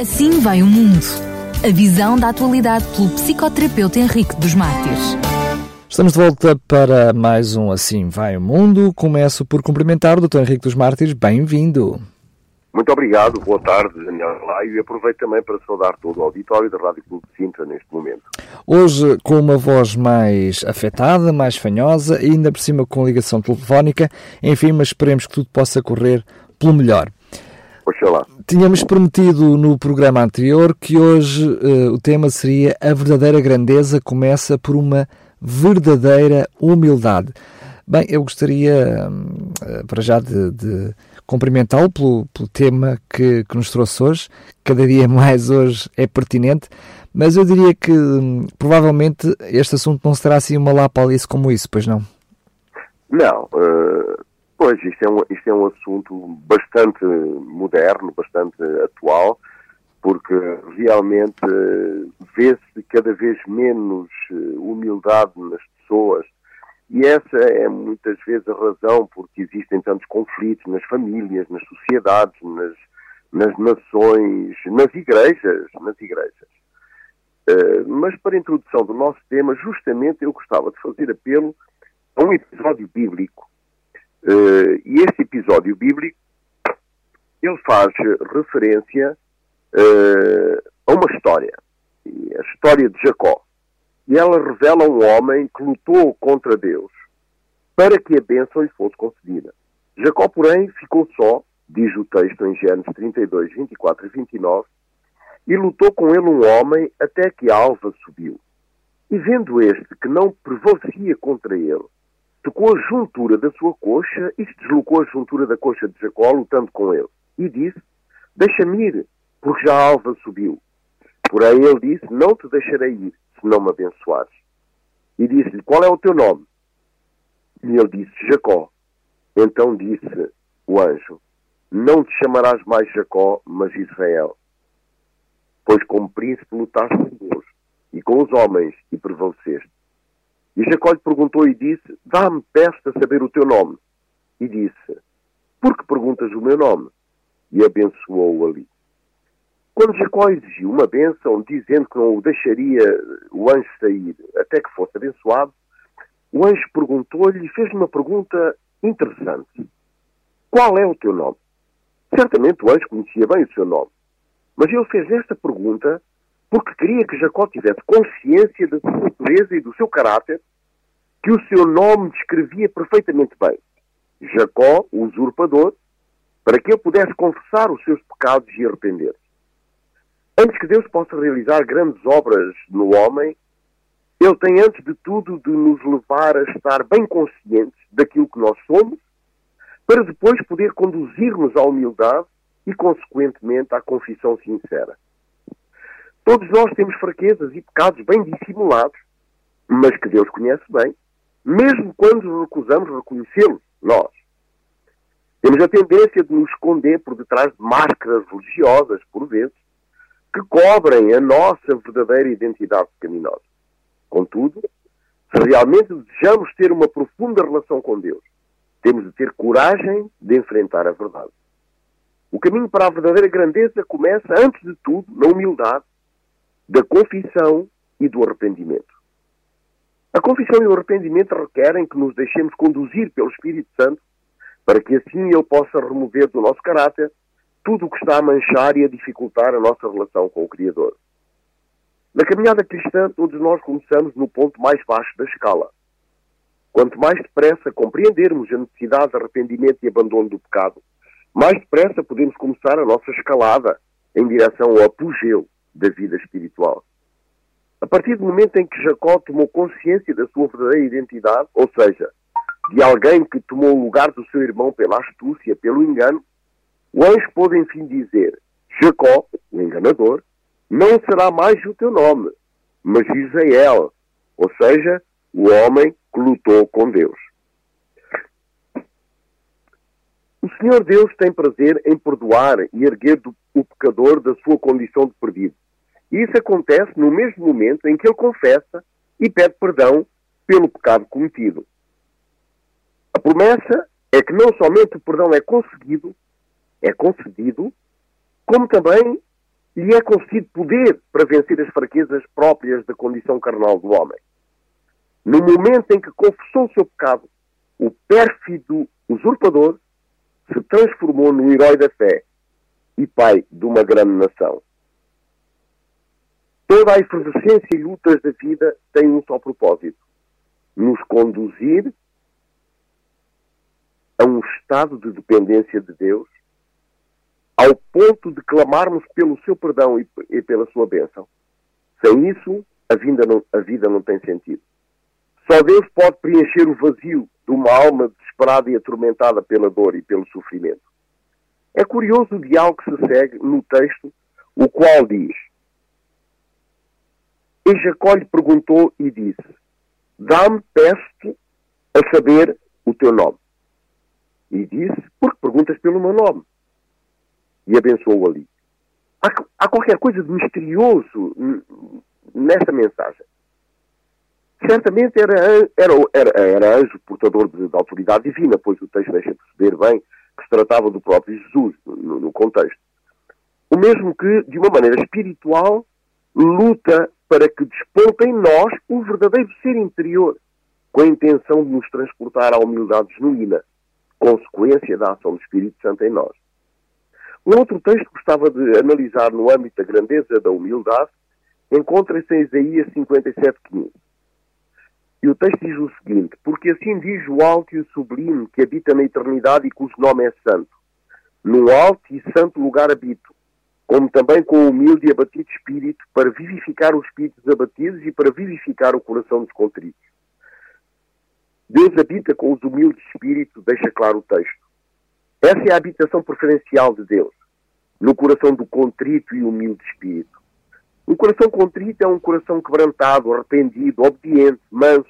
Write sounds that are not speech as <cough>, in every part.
Assim vai o mundo. A visão da atualidade pelo psicoterapeuta Henrique dos Mártires. Estamos de volta para mais um Assim Vai o Mundo. Começo por cumprimentar o Dr. Henrique dos Mártires. Bem-vindo. Muito obrigado, boa tarde, Daniel Laio, e aproveito também para saudar todo o auditório da Rádio Clube de Sintra neste momento. Hoje com uma voz mais afetada, mais fanhosa e ainda por cima com ligação telefónica, enfim, mas esperemos que tudo possa correr pelo melhor. Oxalá. Tínhamos prometido no programa anterior que hoje uh, o tema seria A verdadeira grandeza começa por uma verdadeira humildade. Bem, eu gostaria uh, para já de, de cumprimentá-lo pelo, pelo, tema que, que, nos trouxe hoje. Cada dia <laughs> mais hoje é pertinente, mas eu diria que um, provavelmente este assunto não será assim uma lapalice como isso, pois não? Não. Uh, pois, isto é, um, isto é um assunto bastante moderno, bastante atual, porque realmente uh, vê-se cada vez menos humildade nas pessoas e essa é muitas vezes a razão porque existem tantos conflitos nas famílias, nas sociedades, nas, nas nações, nas igrejas, nas igrejas. Uh, mas para a introdução do nosso tema, justamente eu gostava de fazer apelo a um episódio bíblico. Uh, e este episódio bíblico, ele faz referência uh, a uma história. A história de Jacó e ela revela um homem que lutou contra Deus para que a bênção lhe fosse concedida. Jacó, porém, ficou só, diz o texto em Gênesis 32, 24 e 29, e lutou com ele um homem até que a alva subiu. E vendo este que não prevalecia contra ele, tocou a juntura da sua coxa e se deslocou a juntura da coxa de Jacó, lutando com ele. E disse: Deixa-me ir, porque já a alva subiu. Porém ele disse: Não te deixarei ir se não me abençoares. E disse-lhe, qual é o teu nome? E ele disse, Jacó. Então disse o anjo, não te chamarás mais Jacó, mas Israel. Pois como príncipe lutaste com Deus e com os homens e prevaleceste. E Jacó lhe perguntou e disse, dá-me, peço a saber o teu nome. E disse, por que perguntas o meu nome? E abençoou-o ali. Quando Jacó exigiu uma bênção, dizendo que não o deixaria o anjo sair até que fosse abençoado, o anjo perguntou-lhe e fez-lhe uma pergunta interessante. Qual é o teu nome? Certamente o anjo conhecia bem o seu nome, mas ele fez esta pergunta porque queria que Jacó tivesse consciência da sua natureza e do seu caráter, que o seu nome descrevia perfeitamente bem. Jacó, o usurpador, para que ele pudesse confessar os seus pecados e arrepender-se. Antes que Deus possa realizar grandes obras no homem, Ele tem, antes de tudo, de nos levar a estar bem conscientes daquilo que nós somos, para depois poder conduzir-nos à humildade e, consequentemente, à confissão sincera. Todos nós temos fraquezas e pecados bem dissimulados, mas que Deus conhece bem, mesmo quando recusamos reconhecê-los, nós. Temos a tendência de nos esconder por detrás de máscaras religiosas, por vezes, que cobrem a nossa verdadeira identidade pecaminosa. Contudo, se realmente desejamos ter uma profunda relação com Deus, temos de ter coragem de enfrentar a verdade. O caminho para a verdadeira grandeza começa, antes de tudo, na humildade, da confissão e do arrependimento. A confissão e o arrependimento requerem que nos deixemos conduzir pelo Espírito Santo para que assim ele possa remover do nosso caráter tudo o que está a manchar e a dificultar a nossa relação com o Criador. Na caminhada cristã, todos nós começamos no ponto mais baixo da escala. Quanto mais depressa compreendermos a necessidade de arrependimento e abandono do pecado, mais depressa podemos começar a nossa escalada em direção ao apogeu da vida espiritual. A partir do momento em que Jacó tomou consciência da sua verdadeira identidade, ou seja, de alguém que tomou o lugar do seu irmão pela astúcia, pelo engano, o anjo pôde enfim dizer: Jacó, o enganador, não será mais o teu nome, mas Israel, ou seja, o homem que lutou com Deus. O Senhor Deus tem prazer em perdoar e erguer o pecador da sua condição de perdido. E isso acontece no mesmo momento em que ele confessa e pede perdão pelo pecado cometido. A promessa é que não somente o perdão é conseguido, é concedido, como também lhe é concedido poder para vencer as fraquezas próprias da condição carnal do homem. No momento em que confessou o seu pecado, o pérfido usurpador se transformou no herói da fé e pai de uma grande nação. Toda a efervescência e lutas da vida têm um só propósito: nos conduzir a um estado de dependência de Deus, ao ponto de clamarmos pelo seu perdão e, e pela sua bênção. Sem isso, a vida, não, a vida não tem sentido. Só Deus pode preencher o vazio de uma alma desesperada e atormentada pela dor e pelo sofrimento. É curioso o diálogo que se segue no texto, o qual diz: E Jacó lhe perguntou e disse: Dá-me, peço a saber o teu nome. E disse: Porque perguntas pelo meu nome. E abençoou ali. Há, há qualquer coisa de misterioso nessa mensagem. Certamente era, era, era, era anjo portador de, de, autoridade divina, pois o texto deixa perceber bem que se tratava do próprio Jesus no, no contexto. O mesmo que, de uma maneira espiritual, luta para que desponte em nós o verdadeiro ser interior, com a intenção de nos transportar à humildade genuína, consequência da ação do Espírito Santo em nós. Um outro texto que gostava de analisar no âmbito da grandeza da humildade encontra-se em Isaías 57,15. E o texto diz o seguinte: Porque assim diz o alto e o sublime que habita na eternidade e cujo nome é santo. Num alto e santo lugar habito, como também com o humilde e abatido espírito, para vivificar os espíritos abatidos e para vivificar o coração dos contritos. Deus habita com os humildes espíritos, deixa claro o texto. Essa é a habitação preferencial de Deus, no coração do contrito e humilde espírito. Um coração contrito é um coração quebrantado, arrependido, obediente, manso.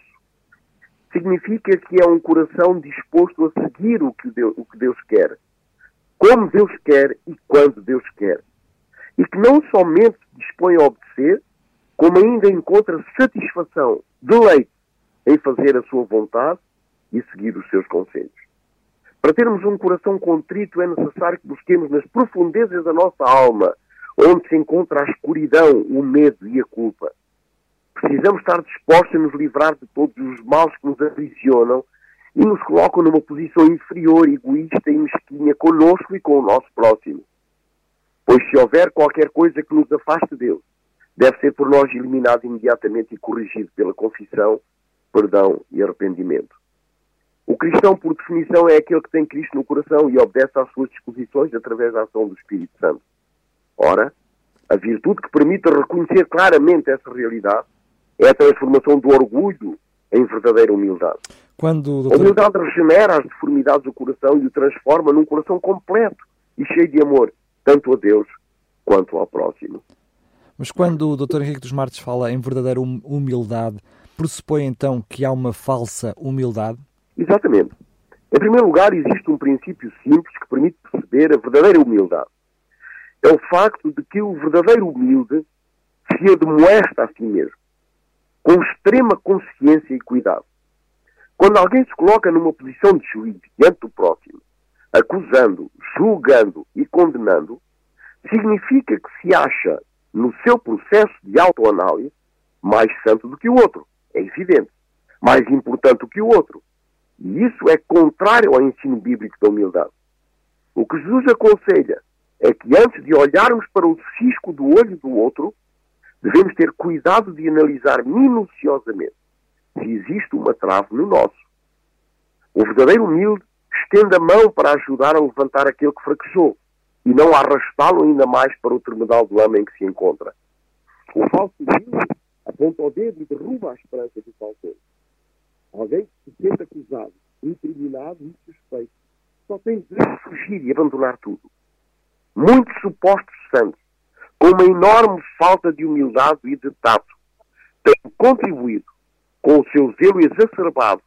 Significa que é um coração disposto a seguir o que Deus, o que Deus quer, como Deus quer e quando Deus quer. E que não somente se dispõe a obedecer, como ainda encontra satisfação, deleite em fazer a sua vontade e seguir os seus conselhos. Para termos um coração contrito é necessário que busquemos nas profundezas da nossa alma onde se encontra a escuridão, o medo e a culpa. Precisamos estar dispostos a nos livrar de todos os males que nos aprisionam e nos colocam numa posição inferior, egoísta e mesquinha conosco e com o nosso próximo. Pois se houver qualquer coisa que nos afaste de Deus, deve ser por nós eliminado imediatamente e corrigido pela confissão, perdão e arrependimento. O cristão, por definição, é aquele que tem Cristo no coração e obedece às suas disposições através da ação do Espírito Santo. Ora, a virtude que permite reconhecer claramente essa realidade é a transformação do orgulho em verdadeira humildade. Quando, doutor... A humildade regenera as deformidades do coração e o transforma num coração completo e cheio de amor, tanto a Deus quanto ao próximo. Mas quando o Dr. Henrique dos Martes fala em verdadeira hum, humildade, pressupõe então que há uma falsa humildade? Exatamente. Em primeiro lugar, existe um princípio simples que permite perceber a verdadeira humildade é o facto de que o verdadeiro humilde se admoesta a si mesmo, com extrema consciência e cuidado. Quando alguém se coloca numa posição de juiz diante do próximo, acusando, julgando e condenando, significa que se acha, no seu processo de autoanálise, mais santo do que o outro. É evidente. Mais importante do que o outro. E isso é contrário ao ensino bíblico da humildade. O que Jesus aconselha é que antes de olharmos para o cisco do olho do outro, devemos ter cuidado de analisar minuciosamente se existe uma trave no nosso. O verdadeiro humilde estende a mão para ajudar a levantar aquele que fraquejou e não arrastá-lo ainda mais para o terminal do lama em que se encontra. O falso humilde aponta o dedo e derruba a esperança do falso. Alguém que se sente acusado, incriminado e suspeito só tem de fugir e abandonar tudo muitos supostos santos, com uma enorme falta de humildade e de tato, têm contribuído com o seu zelo exacerbado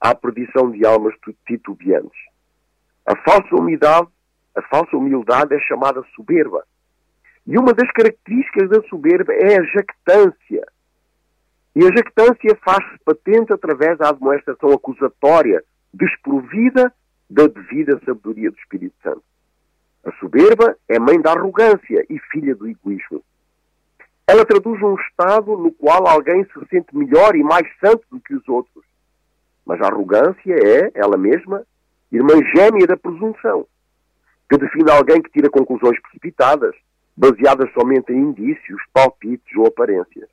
à perdição de almas titubeantes. A falsa humildade, a falsa humildade é chamada soberba. E uma das características da soberba é a jactância. E a jactância faz-se patente através da admoestação acusatória, desprovida da devida sabedoria do Espírito Santo. A soberba é mãe da arrogância e filha do egoísmo. Ela traduz um estado no qual alguém se sente melhor e mais santo do que os outros. Mas a arrogância é, ela mesma, irmã gêmea da presunção, que define alguém que tira conclusões precipitadas, baseadas somente em indícios, palpites ou aparências.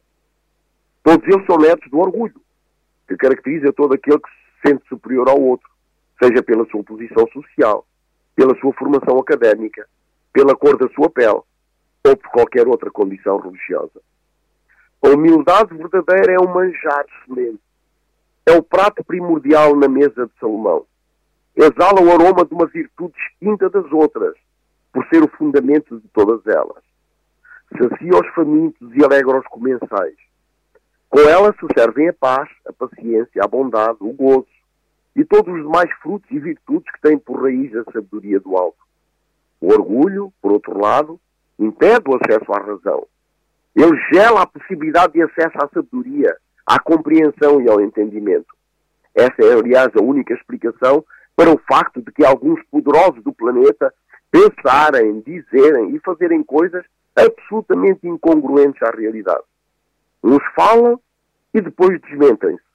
Todos eles são netos do orgulho, que caracteriza todo aquele que se sente superior ao outro, seja pela sua posição social, pela sua formação académica, pela cor da sua pele ou por qualquer outra condição religiosa. A humildade verdadeira é um manjar excelente. É o prato primordial na mesa de Salomão. Exala o aroma de uma virtude distinta das outras, por ser o fundamento de todas elas. Sacia os famintos e alegra os comensais. Com ela se servem a paz, a paciência, a bondade, o gozo e todos os demais frutos e virtudes que têm por raiz a sabedoria do alto. O orgulho, por outro lado, impede o acesso à razão. Ele gela a possibilidade de acesso à sabedoria, à compreensão e ao entendimento. Essa é, aliás, a única explicação para o facto de que alguns poderosos do planeta pensarem, dizerem e fazerem coisas absolutamente incongruentes à realidade. Uns falam e depois desmentem-se.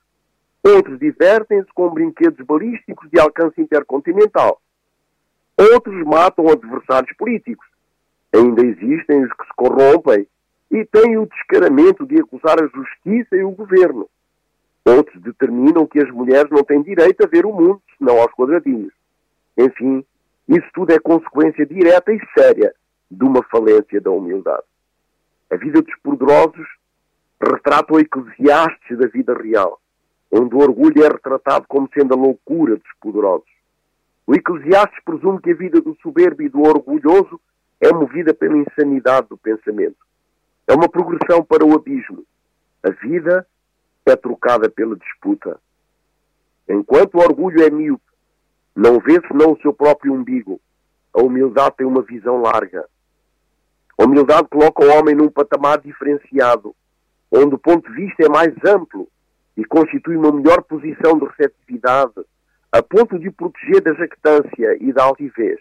Outros divertem-se com brinquedos balísticos de alcance intercontinental. Outros matam adversários políticos. Ainda existem os que se corrompem e têm o descaramento de acusar a justiça e o governo. Outros determinam que as mulheres não têm direito a ver o mundo, senão aos quadradinhos. Enfim, isso tudo é consequência direta e séria de uma falência da humildade. A vida dos poderosos retrata o Eclesiastes da vida real, onde o orgulho é retratado como sendo a loucura dos poderosos. O Eclesiastes presume que a vida do soberbo e do orgulhoso é movida pela insanidade do pensamento. É uma progressão para o abismo. A vida é trocada pela disputa. Enquanto o orgulho é míope, não vê senão o seu próprio umbigo. A humildade tem uma visão larga. A humildade coloca o homem num patamar diferenciado, onde o ponto de vista é mais amplo e constitui uma melhor posição de receptividade, a ponto de proteger da jactância e da altivez,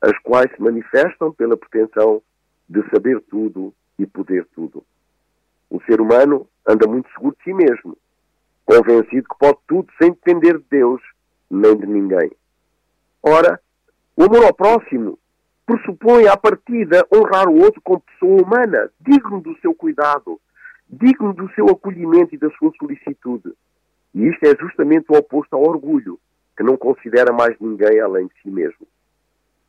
as quais se manifestam pela pretensão de saber tudo e poder tudo. O ser humano anda muito seguro de si mesmo, convencido que pode tudo sem depender de Deus nem de ninguém. Ora, o amor ao próximo pressupõe à partida honrar o outro como pessoa humana, digno do seu cuidado, digno do seu acolhimento e da sua solicitude. E isto é justamente o oposto ao orgulho, que não considera mais ninguém além de si mesmo.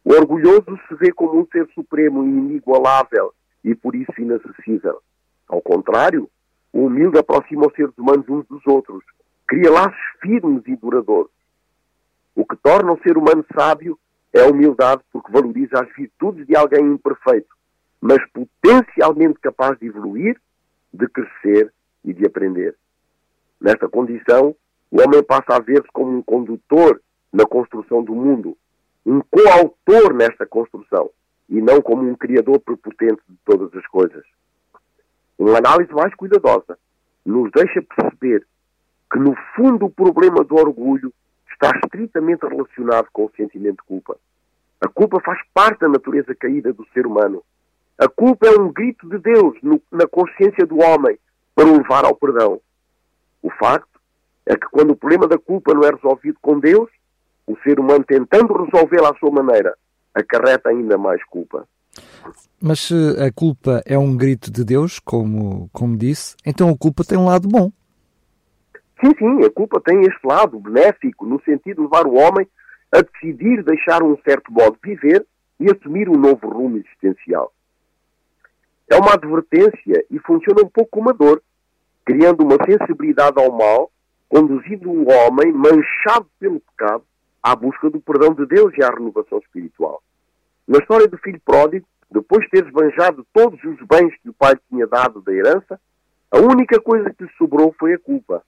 O orgulhoso se vê como um ser supremo e inigualável e por isso inacessível. Ao contrário, o humilde aproxima os seres humanos uns dos outros, cria laços firmes e duradouros. O que torna o ser humano sábio é a humildade porque valoriza as virtudes de alguém imperfeito, mas potencialmente capaz de evoluir de crescer e de aprender. Nesta condição, o homem passa a ver-se como um condutor na construção do mundo, um coautor nesta construção, e não como um criador prepotente de todas as coisas. Uma análise mais cuidadosa nos deixa perceber que, no fundo, o problema do orgulho está estritamente relacionado com o sentimento de culpa. A culpa faz parte da natureza caída do ser humano a culpa é um grito de Deus no, na consciência do homem para o levar ao perdão. O facto é que quando o problema da culpa não é resolvido com Deus, o ser humano tentando resolvê-la à sua maneira, acarreta ainda mais culpa. Mas se a culpa é um grito de Deus, como, como disse, então a culpa tem um lado bom. Sim, sim, a culpa tem este lado benéfico, no sentido de levar o homem a decidir deixar um certo modo de viver e assumir um novo rumo existencial é uma advertência e funciona um pouco como uma dor, criando uma sensibilidade ao mal, conduzindo o homem, manchado pelo pecado, à busca do perdão de Deus e à renovação espiritual. Na história do filho pródigo, depois de ter esbanjado todos os bens que o pai tinha dado da herança, a única coisa que lhe sobrou foi a culpa.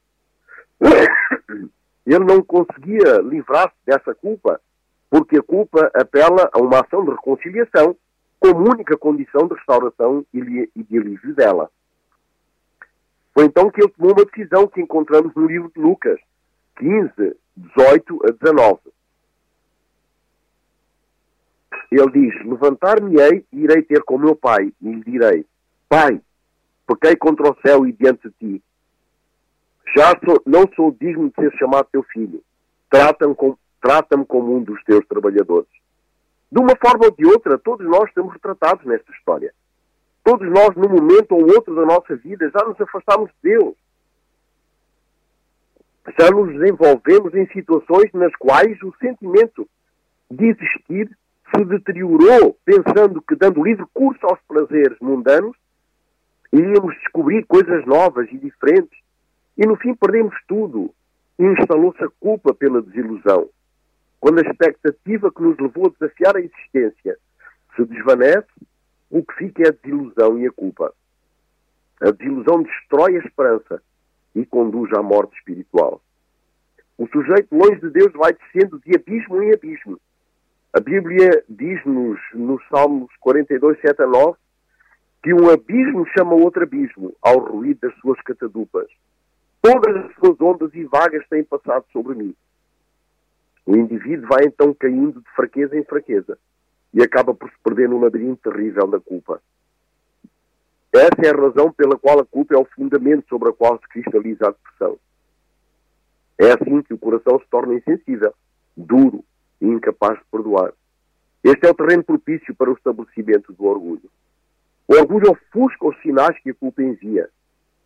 <coughs> Ele não conseguia livrar-se dessa culpa, porque a culpa apela a uma ação de reconciliação como única condição de restauração e de alívio dela. Foi então que ele tomou uma decisão que encontramos no livro de Lucas 15, 18 a 19. Ele diz: Levantar-me-ei e irei ter com meu pai, e lhe direi: Pai, pequei contra o céu e diante de ti. Já sou, não sou digno de ser chamado teu filho. Trata-me com, trata como um dos teus trabalhadores. De uma forma ou de outra, todos nós estamos retratados nesta história. Todos nós, num momento ou outro da nossa vida, já nos afastamos de Deus. Já nos desenvolvemos em situações nas quais o sentimento de existir se deteriorou, pensando que, dando livre curso aos prazeres mundanos, iríamos descobrir coisas novas e diferentes. E no fim perdemos tudo. E instalou-se a culpa pela desilusão. Quando a expectativa que nos levou a desafiar a existência se desvanece, o que fica é a desilusão e a culpa. A desilusão destrói a esperança e conduz à morte espiritual. O sujeito, longe de Deus, vai descendo de abismo em abismo. A Bíblia diz-nos, nos Salmos 42, 7 a 9, que um abismo chama outro abismo ao ruído das suas catadupas. Todas as suas ondas e vagas têm passado sobre mim. O indivíduo vai então caindo de fraqueza em fraqueza e acaba por se perder no labirinto terrível da culpa. Essa é a razão pela qual a culpa é o fundamento sobre o qual se cristaliza a depressão. É assim que o coração se torna insensível, duro e incapaz de perdoar. Este é o terreno propício para o estabelecimento do orgulho. O orgulho ofusca os sinais que a culpa envia.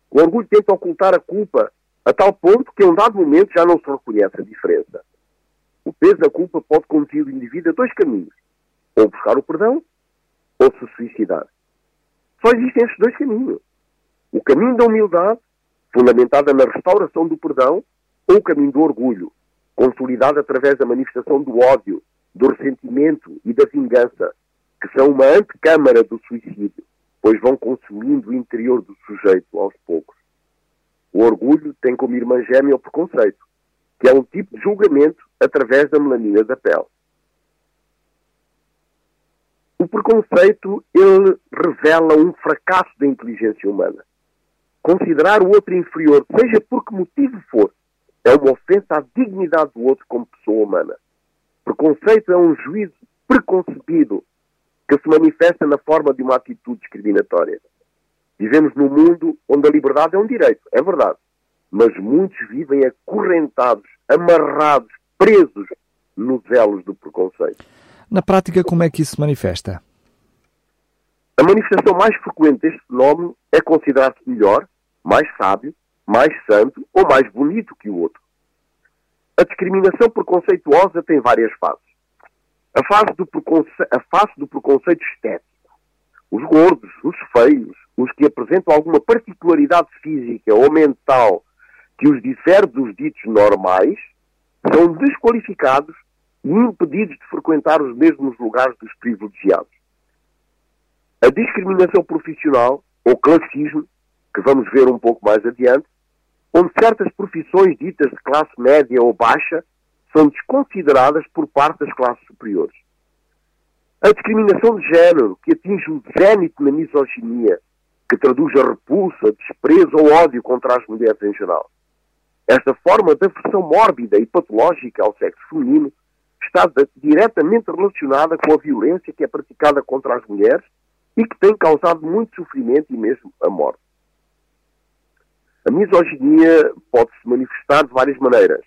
O orgulho tenta ocultar a culpa a tal ponto que, a um dado momento, já não se reconhece a diferença. O peso da culpa pode conduzir o indivíduo a dois caminhos: ou buscar o perdão, ou se suicidar. Só existem estes dois caminhos. O caminho da humildade, fundamentada na restauração do perdão, ou o caminho do orgulho, consolidado através da manifestação do ódio, do ressentimento e da vingança, que são uma antecâmara do suicídio, pois vão consumindo o interior do sujeito aos poucos. O orgulho tem como irmã gêmea o preconceito, que é um tipo de julgamento através da melanina da pele. O preconceito, ele revela um fracasso da inteligência humana. Considerar o outro inferior, seja por que motivo for, é uma ofensa à dignidade do outro como pessoa humana. Preconceito é um juízo preconcebido que se manifesta na forma de uma atitude discriminatória. Vivemos num mundo onde a liberdade é um direito, é verdade mas muitos vivem acorrentados, amarrados, presos nos elos do preconceito. Na prática, como é que isso se manifesta? A manifestação mais frequente deste fenómeno é considerar-se melhor, mais sábio, mais santo ou mais bonito que o outro. A discriminação preconceituosa tem várias fases. A fase do, preconce... a fase do preconceito estético. Os gordos, os feios, os que apresentam alguma particularidade física ou mental que os difere dos ditos normais, são desqualificados e impedidos de frequentar os mesmos lugares dos privilegiados. A discriminação profissional, ou classismo, que vamos ver um pouco mais adiante, onde certas profissões ditas de classe média ou baixa são desconsideradas por parte das classes superiores. A discriminação de género, que atinge o zénite na misoginia, que traduz a repulsa, desprezo ou ódio contra as mulheres em geral. Esta forma de aversão mórbida e patológica ao sexo feminino está diretamente relacionada com a violência que é praticada contra as mulheres e que tem causado muito sofrimento e mesmo a morte. A misoginia pode-se manifestar de várias maneiras,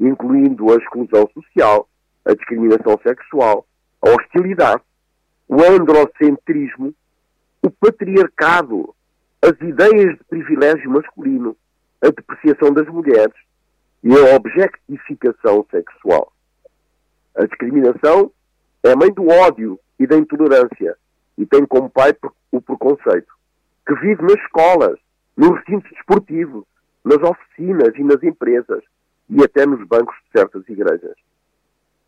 incluindo a exclusão social, a discriminação sexual, a hostilidade, o androcentrismo, o patriarcado, as ideias de privilégio masculino, a depreciação das mulheres e a objetificação sexual. A discriminação é mãe do ódio e da intolerância e tem como pai o preconceito, que vive nas escolas, nos recintos desportivos, nas oficinas e nas empresas e até nos bancos de certas igrejas.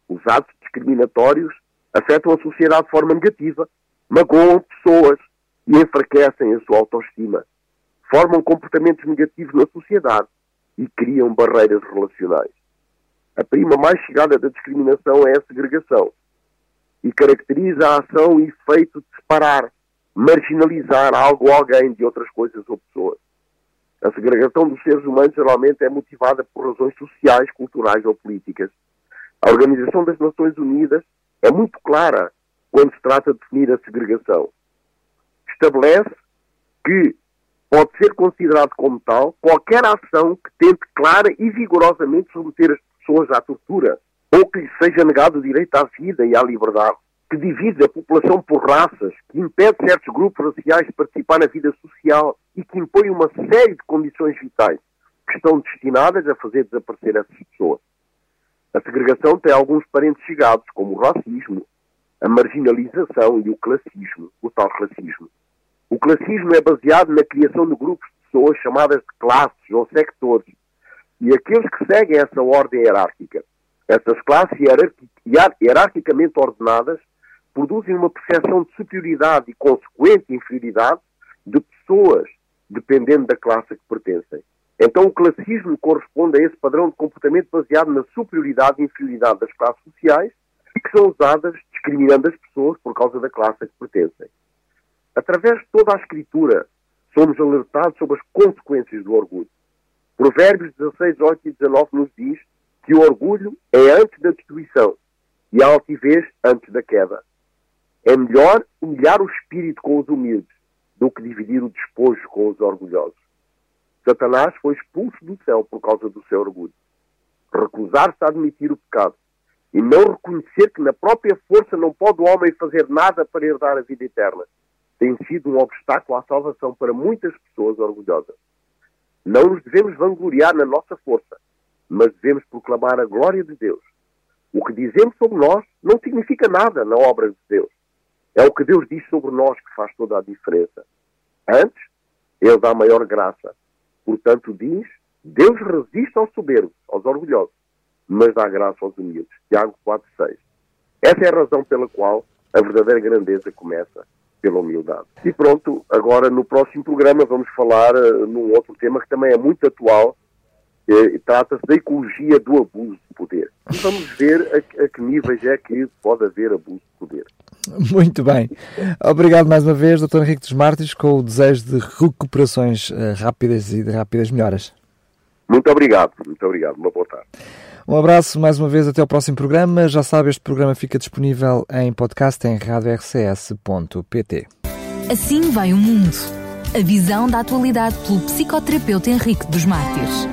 Os atos discriminatórios afetam a sociedade de forma negativa, magoam pessoas e enfraquecem a sua autoestima formam comportamentos negativos na sociedade e criam barreiras relacionais. A prima mais chegada da discriminação é a segregação e caracteriza a ação e efeito de separar, marginalizar algo ou alguém de outras coisas ou pessoas. A segregação dos seres humanos geralmente é motivada por razões sociais, culturais ou políticas. A Organização das Nações Unidas é muito clara quando se trata de definir a segregação. Estabelece que pode ser considerado como tal qualquer ação que tente clara e vigorosamente submeter as pessoas à tortura ou que lhes seja negado o direito à vida e à liberdade, que divide a população por raças, que impede certos grupos raciais de participar na vida social e que impõe uma série de condições vitais que estão destinadas a fazer desaparecer essas pessoas. A segregação tem alguns parentes chegados, como o racismo, a marginalização e o classismo, o tal classismo. O classismo é baseado na criação de grupos de pessoas chamadas de classes ou sectores, e aqueles que seguem essa ordem hierárquica. Essas classes hierarquicamente ordenadas produzem uma percepção de superioridade e consequente inferioridade de pessoas, dependendo da classe a que pertencem. Então o classismo corresponde a esse padrão de comportamento baseado na superioridade e inferioridade das classes sociais, que são usadas discriminando as pessoas por causa da classe a que pertencem. Através de toda a escritura, somos alertados sobre as consequências do orgulho. Provérbios 16, 8 e 19 nos diz que o orgulho é antes da destruição e a altivez antes da queda. É melhor humilhar o espírito com os humildes do que dividir o despojo com os orgulhosos. Satanás foi expulso do céu por causa do seu orgulho. Recusar-se a admitir o pecado e não reconhecer que na própria força não pode o homem fazer nada para herdar a vida eterna tem sido um obstáculo à salvação para muitas pessoas orgulhosas. Não nos devemos vangloriar na nossa força, mas devemos proclamar a glória de Deus. O que dizemos sobre nós não significa nada na obra de Deus. É o que Deus diz sobre nós que faz toda a diferença. Antes, Ele dá maior graça. Portanto, diz: Deus resiste aos soberbos, aos orgulhosos, mas dá graça aos humildes. Tiago 4,6. Essa é a razão pela qual a verdadeira grandeza começa pela humildade. E pronto, agora no próximo programa vamos falar uh, num outro tema que também é muito atual, eh, trata-se da ecologia do abuso de poder. E vamos ver a, a, que níveis é que pode haver abuso de poder. Muito bem. Obrigado mais uma vez, Dr. Henrique dos Mártires, com o desejo de recuperações uh, rápidas e de rápidas melhoras. Muito obrigado, muito obrigado. Uma boa tarde. Um abraço mais uma vez, até ao próximo programa. Já sabe, este programa fica disponível em podcast em radiorcs.pt. Assim vai o mundo. A visão da atualidade pelo psicoterapeuta Henrique dos Mártires.